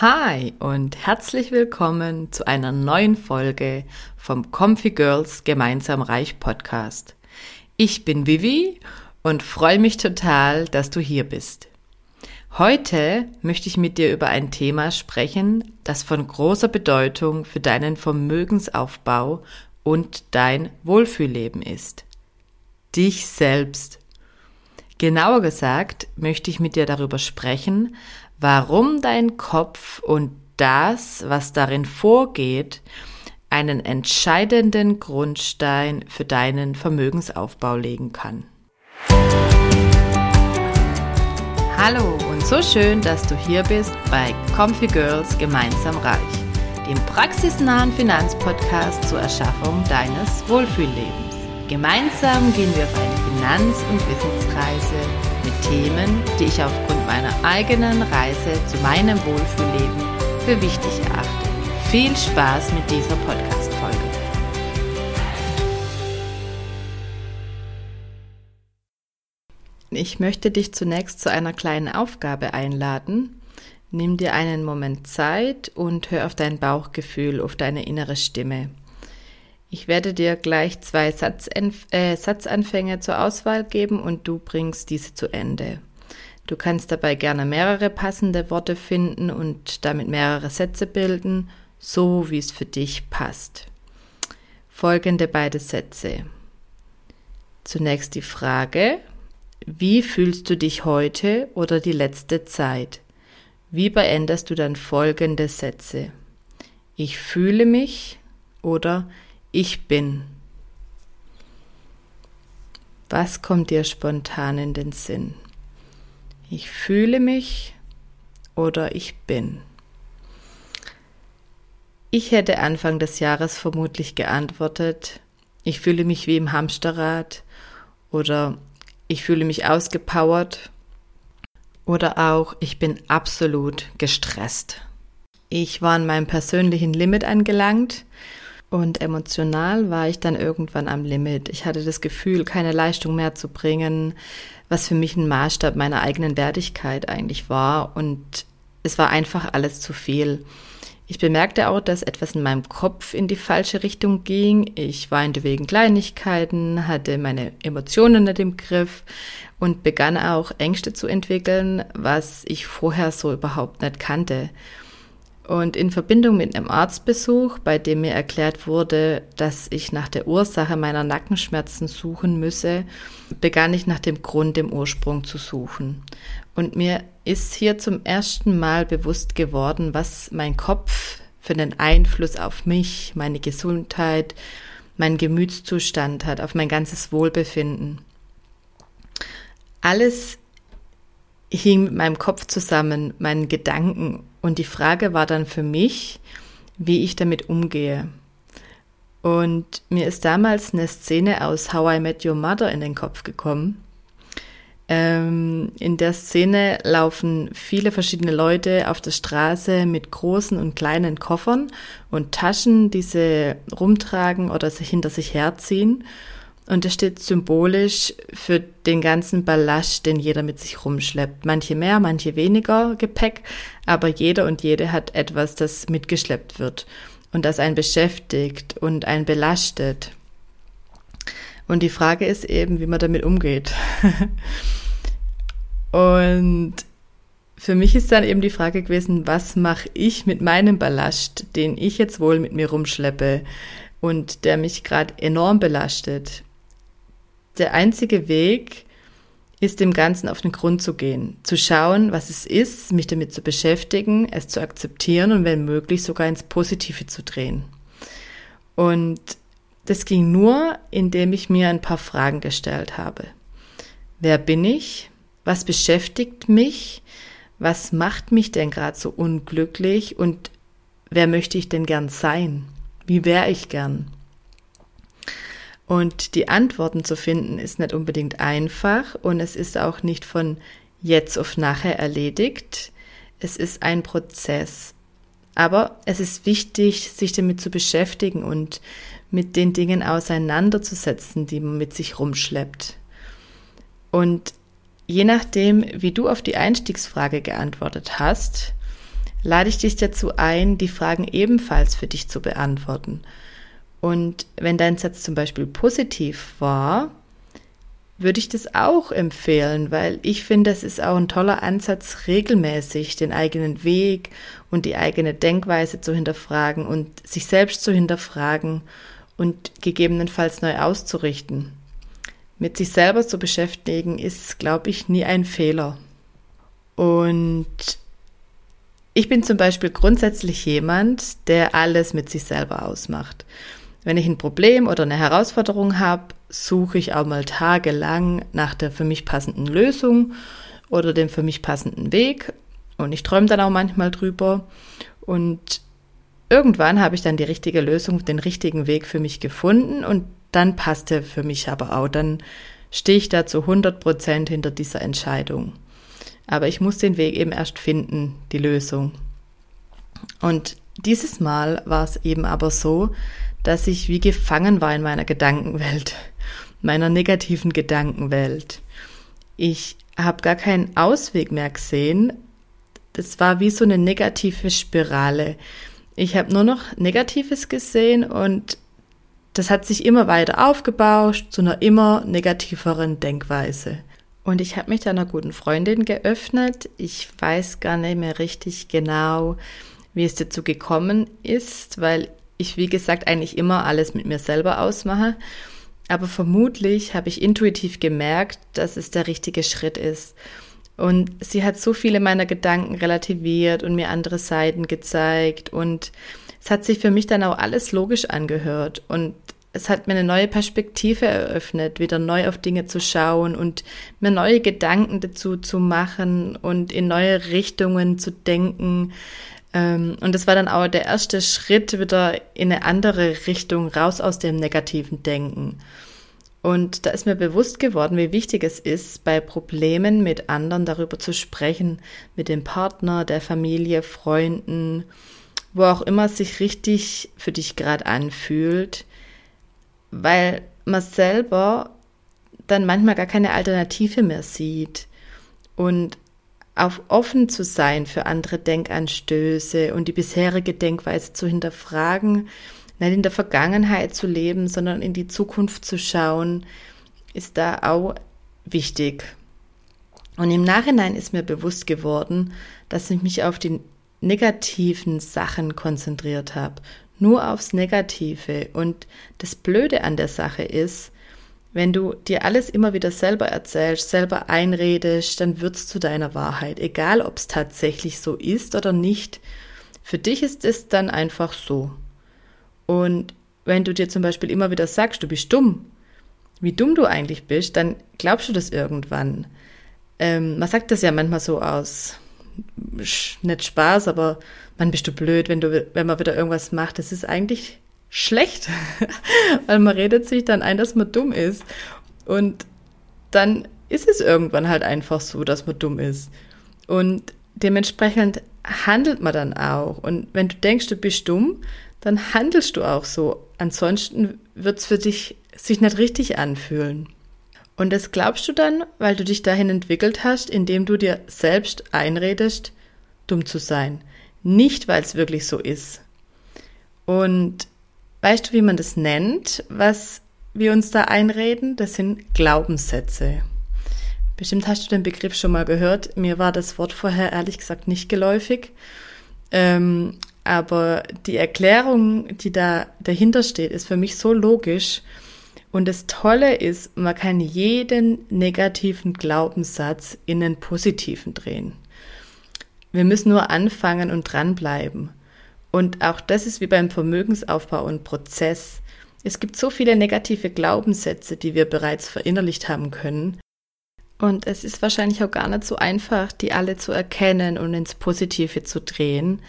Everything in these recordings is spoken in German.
Hi und herzlich willkommen zu einer neuen Folge vom Comfy Girls Gemeinsam Reich Podcast. Ich bin Vivi und freue mich total, dass du hier bist. Heute möchte ich mit dir über ein Thema sprechen, das von großer Bedeutung für deinen Vermögensaufbau und dein Wohlfühlleben ist. Dich selbst. Genauer gesagt möchte ich mit dir darüber sprechen, warum dein Kopf und das, was darin vorgeht, einen entscheidenden Grundstein für deinen Vermögensaufbau legen kann. Hallo und so schön, dass du hier bist bei Comfy Girls Gemeinsam Reich, dem praxisnahen Finanzpodcast zur Erschaffung deines Wohlfühllebens. Gemeinsam gehen wir auf eine Finanz- und Wissensreise mit Themen, die ich aufgrund meiner eigenen Reise zu meinem Wohlfühlleben für wichtig erachte. Viel Spaß mit dieser Podcast-Folge. Ich möchte dich zunächst zu einer kleinen Aufgabe einladen. Nimm dir einen Moment Zeit und hör auf dein Bauchgefühl, auf deine innere Stimme. Ich werde dir gleich zwei äh, Satzanfänge zur Auswahl geben und du bringst diese zu Ende. Du kannst dabei gerne mehrere passende Worte finden und damit mehrere Sätze bilden, so wie es für dich passt. Folgende beide Sätze. Zunächst die Frage, wie fühlst du dich heute oder die letzte Zeit? Wie beendest du dann folgende Sätze? Ich fühle mich oder ich bin. Was kommt dir spontan in den Sinn? Ich fühle mich oder ich bin. Ich hätte Anfang des Jahres vermutlich geantwortet, ich fühle mich wie im Hamsterrad oder ich fühle mich ausgepowert oder auch ich bin absolut gestresst. Ich war an meinem persönlichen Limit angelangt und emotional war ich dann irgendwann am Limit. Ich hatte das Gefühl, keine Leistung mehr zu bringen, was für mich ein Maßstab meiner eigenen Wertigkeit eigentlich war. Und es war einfach alles zu viel. Ich bemerkte auch, dass etwas in meinem Kopf in die falsche Richtung ging. Ich weinte wegen Kleinigkeiten, hatte meine Emotionen nicht im Griff und begann auch Ängste zu entwickeln, was ich vorher so überhaupt nicht kannte. Und in Verbindung mit einem Arztbesuch, bei dem mir erklärt wurde, dass ich nach der Ursache meiner Nackenschmerzen suchen müsse, begann ich nach dem Grund im Ursprung zu suchen. Und mir ist hier zum ersten Mal bewusst geworden, was mein Kopf für einen Einfluss auf mich, meine Gesundheit, meinen Gemütszustand hat, auf mein ganzes Wohlbefinden. Alles hing mit meinem Kopf zusammen, meinen Gedanken und die Frage war dann für mich, wie ich damit umgehe. Und mir ist damals eine Szene aus How I Met Your Mother in den Kopf gekommen. Ähm, in der Szene laufen viele verschiedene Leute auf der Straße mit großen und kleinen Koffern und Taschen, die sie rumtragen oder sich hinter sich herziehen. Und das steht symbolisch für den ganzen Ballast, den jeder mit sich rumschleppt. Manche mehr, manche weniger Gepäck, aber jeder und jede hat etwas, das mitgeschleppt wird und das einen beschäftigt und einen belastet. Und die Frage ist eben, wie man damit umgeht. und für mich ist dann eben die Frage gewesen, was mache ich mit meinem Ballast, den ich jetzt wohl mit mir rumschleppe und der mich gerade enorm belastet der einzige Weg ist dem Ganzen auf den Grund zu gehen, zu schauen, was es ist, mich damit zu beschäftigen, es zu akzeptieren und wenn möglich sogar ins Positive zu drehen. Und das ging nur, indem ich mir ein paar Fragen gestellt habe. Wer bin ich? Was beschäftigt mich? Was macht mich denn gerade so unglücklich? Und wer möchte ich denn gern sein? Wie wäre ich gern? Und die Antworten zu finden ist nicht unbedingt einfach und es ist auch nicht von jetzt auf nachher erledigt. Es ist ein Prozess. Aber es ist wichtig, sich damit zu beschäftigen und mit den Dingen auseinanderzusetzen, die man mit sich rumschleppt. Und je nachdem, wie du auf die Einstiegsfrage geantwortet hast, lade ich dich dazu ein, die Fragen ebenfalls für dich zu beantworten. Und wenn dein Satz zum Beispiel positiv war, würde ich das auch empfehlen, weil ich finde, es ist auch ein toller Ansatz, regelmäßig den eigenen Weg und die eigene Denkweise zu hinterfragen und sich selbst zu hinterfragen und gegebenenfalls neu auszurichten. Mit sich selber zu beschäftigen ist, glaube ich, nie ein Fehler. Und ich bin zum Beispiel grundsätzlich jemand, der alles mit sich selber ausmacht. Wenn ich ein Problem oder eine Herausforderung habe, suche ich auch mal tagelang nach der für mich passenden Lösung oder dem für mich passenden Weg. Und ich träume dann auch manchmal drüber. Und irgendwann habe ich dann die richtige Lösung, den richtigen Weg für mich gefunden und dann passt er für mich aber auch. Dann stehe ich da zu 100 Prozent hinter dieser Entscheidung. Aber ich muss den Weg eben erst finden, die Lösung. Und dieses Mal war es eben aber so, dass ich wie gefangen war in meiner Gedankenwelt, meiner negativen Gedankenwelt. Ich habe gar keinen Ausweg mehr gesehen. Das war wie so eine negative Spirale. Ich habe nur noch Negatives gesehen und das hat sich immer weiter aufgebauscht zu einer immer negativeren Denkweise. Und ich habe mich da einer guten Freundin geöffnet. Ich weiß gar nicht mehr richtig genau, wie es dazu gekommen ist, weil ich, wie gesagt, eigentlich immer alles mit mir selber ausmache. Aber vermutlich habe ich intuitiv gemerkt, dass es der richtige Schritt ist. Und sie hat so viele meiner Gedanken relativiert und mir andere Seiten gezeigt. Und es hat sich für mich dann auch alles logisch angehört. Und es hat mir eine neue Perspektive eröffnet, wieder neu auf Dinge zu schauen und mir neue Gedanken dazu zu machen und in neue Richtungen zu denken. Ähm, und das war dann auch der erste Schritt wieder in eine andere Richtung, raus aus dem negativen Denken. Und da ist mir bewusst geworden, wie wichtig es ist, bei Problemen mit anderen darüber zu sprechen, mit dem Partner, der Familie, Freunden, wo auch immer es sich richtig für dich gerade anfühlt, weil man selber dann manchmal gar keine Alternative mehr sieht. Und auf offen zu sein für andere Denkanstöße und die bisherige Denkweise zu hinterfragen, nicht in der Vergangenheit zu leben, sondern in die Zukunft zu schauen, ist da auch wichtig. Und im Nachhinein ist mir bewusst geworden, dass ich mich auf die negativen Sachen konzentriert habe, nur aufs Negative. Und das Blöde an der Sache ist, wenn du dir alles immer wieder selber erzählst, selber einredest, dann wird's zu deiner Wahrheit, egal ob es tatsächlich so ist oder nicht. Für dich ist es dann einfach so. Und wenn du dir zum Beispiel immer wieder sagst, du bist dumm, wie dumm du eigentlich bist, dann glaubst du das irgendwann. Ähm, man sagt das ja manchmal so aus, nicht Spaß, aber man bist du blöd, wenn du, wenn man wieder irgendwas macht. Das ist eigentlich schlecht, weil man redet sich dann ein, dass man dumm ist. Und dann ist es irgendwann halt einfach so, dass man dumm ist. Und dementsprechend handelt man dann auch. Und wenn du denkst, du bist dumm, dann handelst du auch so. Ansonsten wird es für dich sich nicht richtig anfühlen. Und das glaubst du dann, weil du dich dahin entwickelt hast, indem du dir selbst einredest, dumm zu sein. Nicht, weil es wirklich so ist. Und weißt du, wie man das nennt, was wir uns da einreden? Das sind Glaubenssätze. Bestimmt hast du den Begriff schon mal gehört. Mir war das Wort vorher ehrlich gesagt nicht geläufig. Ähm, aber die Erklärung, die da dahinter steht, ist für mich so logisch. Und das Tolle ist, man kann jeden negativen Glaubenssatz in einen positiven drehen. Wir müssen nur anfangen und dranbleiben. Und auch das ist wie beim Vermögensaufbau und Prozess. Es gibt so viele negative Glaubenssätze, die wir bereits verinnerlicht haben können. Und es ist wahrscheinlich auch gar nicht so einfach, die alle zu erkennen und ins Positive zu drehen.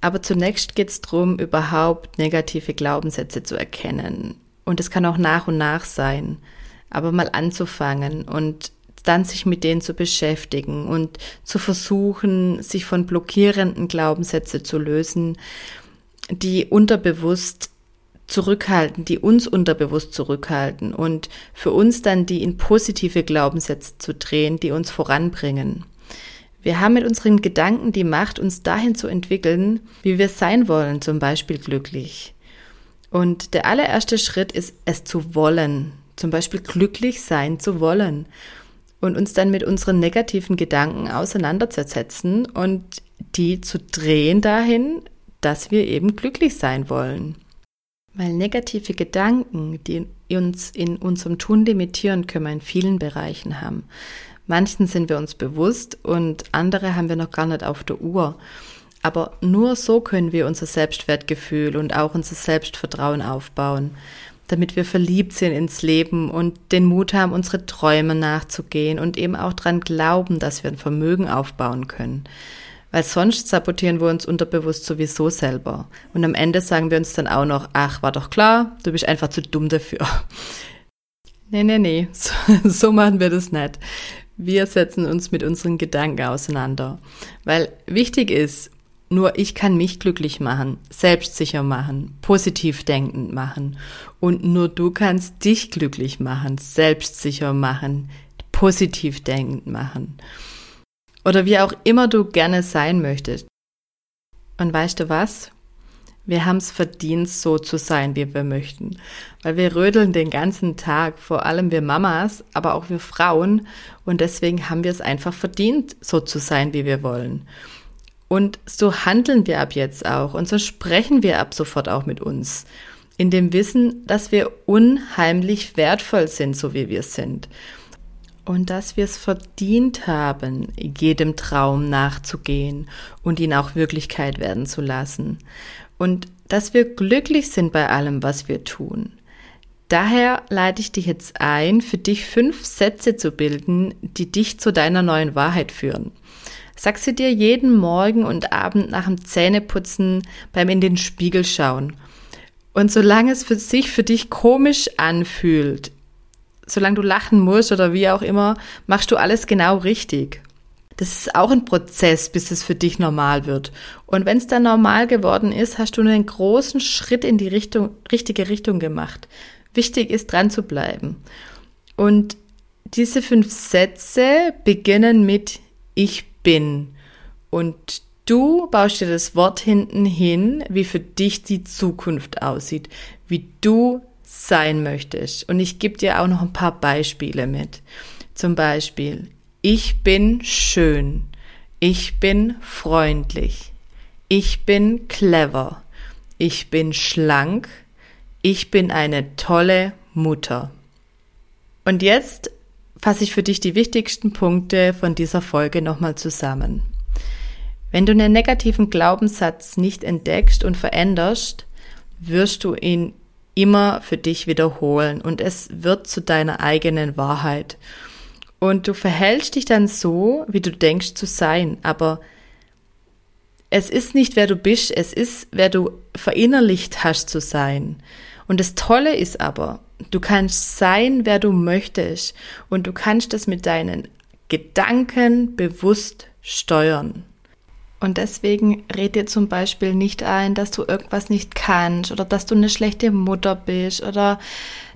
Aber zunächst geht es darum, überhaupt negative Glaubenssätze zu erkennen. Und es kann auch nach und nach sein. Aber mal anzufangen und dann sich mit denen zu beschäftigen und zu versuchen, sich von blockierenden Glaubenssätzen zu lösen, die unterbewusst zurückhalten, die uns unterbewusst zurückhalten und für uns dann die in positive Glaubenssätze zu drehen, die uns voranbringen. Wir haben mit unseren Gedanken die Macht, uns dahin zu entwickeln, wie wir sein wollen, zum Beispiel glücklich. Und der allererste Schritt ist, es zu wollen, zum Beispiel glücklich sein zu wollen und uns dann mit unseren negativen Gedanken auseinanderzusetzen und die zu drehen dahin, dass wir eben glücklich sein wollen. Weil negative Gedanken, die uns in unserem Tun limitieren, können wir in vielen Bereichen haben. Manchen sind wir uns bewusst und andere haben wir noch gar nicht auf der Uhr. Aber nur so können wir unser Selbstwertgefühl und auch unser Selbstvertrauen aufbauen, damit wir verliebt sind ins Leben und den Mut haben, unsere Träume nachzugehen und eben auch daran glauben, dass wir ein Vermögen aufbauen können. Weil sonst sabotieren wir uns unterbewusst sowieso selber. Und am Ende sagen wir uns dann auch noch, ach, war doch klar, du bist einfach zu dumm dafür. Nee, nee, nee, so, so machen wir das nicht. Wir setzen uns mit unseren Gedanken auseinander. Weil wichtig ist, nur ich kann mich glücklich machen, selbstsicher machen, positiv denkend machen. Und nur du kannst dich glücklich machen, selbstsicher machen, positiv denkend machen. Oder wie auch immer du gerne sein möchtest. Und weißt du was? Wir haben es verdient, so zu sein, wie wir möchten. Weil wir rödeln den ganzen Tag, vor allem wir Mamas, aber auch wir Frauen. Und deswegen haben wir es einfach verdient, so zu sein, wie wir wollen. Und so handeln wir ab jetzt auch und so sprechen wir ab sofort auch mit uns. In dem Wissen, dass wir unheimlich wertvoll sind, so wie wir sind. Und dass wir es verdient haben, jedem Traum nachzugehen und ihn auch Wirklichkeit werden zu lassen. Und dass wir glücklich sind bei allem, was wir tun. Daher leite ich dich jetzt ein, für dich fünf Sätze zu bilden, die dich zu deiner neuen Wahrheit führen. Sag sie dir jeden Morgen und Abend nach dem Zähneputzen beim in den Spiegel schauen. Und solange es für sich für dich komisch anfühlt, solange du lachen musst oder wie auch immer, machst du alles genau richtig. Das ist auch ein Prozess, bis es für dich normal wird. Und wenn es dann normal geworden ist, hast du einen großen Schritt in die Richtung, richtige Richtung gemacht. Wichtig ist, dran zu bleiben. Und diese fünf Sätze beginnen mit Ich bin. Und du baust dir das Wort hinten hin, wie für dich die Zukunft aussieht, wie du sein möchtest. Und ich gebe dir auch noch ein paar Beispiele mit. Zum Beispiel, ich bin schön, ich bin freundlich, ich bin clever, ich bin schlank, ich bin eine tolle Mutter. Und jetzt fasse ich für dich die wichtigsten Punkte von dieser Folge nochmal zusammen. Wenn du einen negativen Glaubenssatz nicht entdeckst und veränderst, wirst du ihn immer für dich wiederholen und es wird zu deiner eigenen Wahrheit. Und du verhältst dich dann so, wie du denkst zu sein, aber es ist nicht, wer du bist, es ist, wer du verinnerlicht hast zu sein. Und das Tolle ist aber, du kannst sein, wer du möchtest und du kannst das mit deinen Gedanken bewusst steuern. Und deswegen red dir zum Beispiel nicht ein, dass du irgendwas nicht kannst oder dass du eine schlechte Mutter bist oder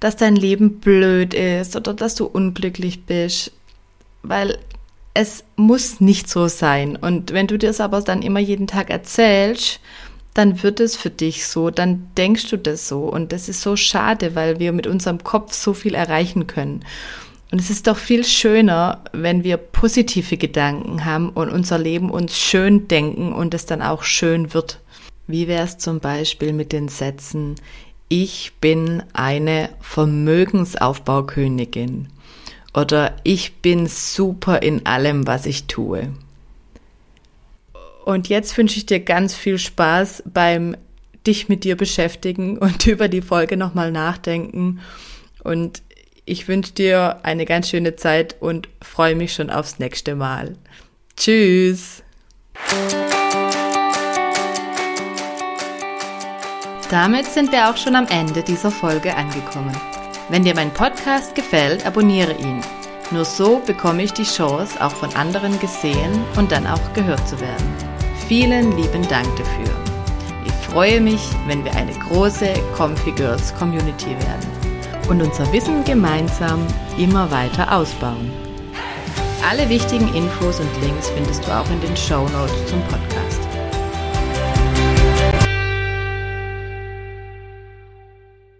dass dein Leben blöd ist oder dass du unglücklich bist, weil es muss nicht so sein. Und wenn du dir das aber dann immer jeden Tag erzählst, dann wird es für dich so, dann denkst du das so. Und das ist so schade, weil wir mit unserem Kopf so viel erreichen können. Und es ist doch viel schöner, wenn wir positive Gedanken haben und unser Leben uns schön denken und es dann auch schön wird. Wie wäre es zum Beispiel mit den Sätzen, ich bin eine Vermögensaufbaukönigin oder ich bin super in allem, was ich tue. Und jetzt wünsche ich dir ganz viel Spaß beim dich mit dir beschäftigen und über die Folge nochmal nachdenken. Und ich wünsche dir eine ganz schöne Zeit und freue mich schon aufs nächste Mal. Tschüss! Damit sind wir auch schon am Ende dieser Folge angekommen. Wenn dir mein Podcast gefällt, abonniere ihn. Nur so bekomme ich die Chance, auch von anderen gesehen und dann auch gehört zu werden. Vielen lieben Dank dafür. Ich freue mich, wenn wir eine große Comfy Girls Community werden und unser Wissen gemeinsam immer weiter ausbauen. Alle wichtigen Infos und Links findest du auch in den Show Notes zum Podcast.